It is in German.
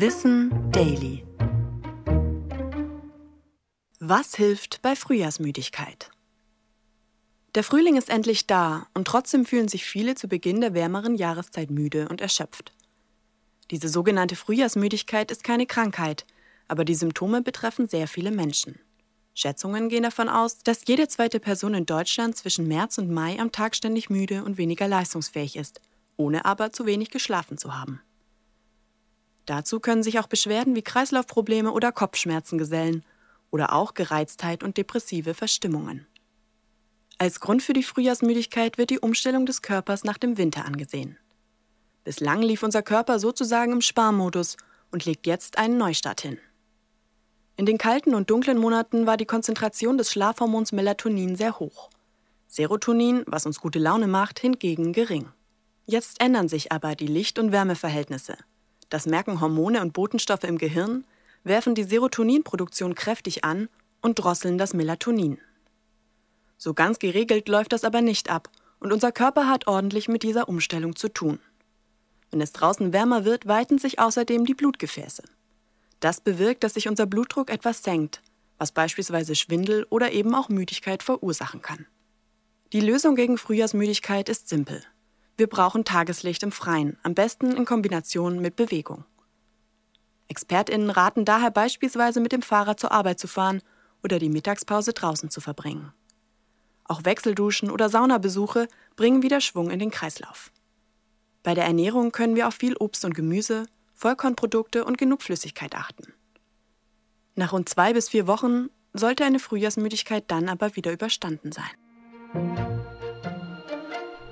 Wissen Daily. Was hilft bei Frühjahrsmüdigkeit? Der Frühling ist endlich da und trotzdem fühlen sich viele zu Beginn der wärmeren Jahreszeit müde und erschöpft. Diese sogenannte Frühjahrsmüdigkeit ist keine Krankheit, aber die Symptome betreffen sehr viele Menschen. Schätzungen gehen davon aus, dass jede zweite Person in Deutschland zwischen März und Mai am Tag ständig müde und weniger leistungsfähig ist, ohne aber zu wenig geschlafen zu haben. Dazu können sich auch Beschwerden wie Kreislaufprobleme oder Kopfschmerzen gesellen oder auch Gereiztheit und depressive Verstimmungen. Als Grund für die Frühjahrsmüdigkeit wird die Umstellung des Körpers nach dem Winter angesehen. Bislang lief unser Körper sozusagen im Sparmodus und legt jetzt einen Neustart hin. In den kalten und dunklen Monaten war die Konzentration des Schlafhormons Melatonin sehr hoch. Serotonin, was uns gute Laune macht, hingegen gering. Jetzt ändern sich aber die Licht- und Wärmeverhältnisse. Das merken Hormone und Botenstoffe im Gehirn, werfen die Serotoninproduktion kräftig an und drosseln das Melatonin. So ganz geregelt läuft das aber nicht ab und unser Körper hat ordentlich mit dieser Umstellung zu tun. Wenn es draußen wärmer wird, weiten sich außerdem die Blutgefäße. Das bewirkt, dass sich unser Blutdruck etwas senkt, was beispielsweise Schwindel oder eben auch Müdigkeit verursachen kann. Die Lösung gegen Frühjahrsmüdigkeit ist simpel. Wir brauchen Tageslicht im Freien, am besten in Kombination mit Bewegung. ExpertInnen raten daher beispielsweise mit dem Fahrrad zur Arbeit zu fahren oder die Mittagspause draußen zu verbringen. Auch Wechselduschen oder Saunabesuche bringen wieder Schwung in den Kreislauf. Bei der Ernährung können wir auf viel Obst und Gemüse, Vollkornprodukte und genug Flüssigkeit achten. Nach rund zwei bis vier Wochen sollte eine Frühjahrsmüdigkeit dann aber wieder überstanden sein.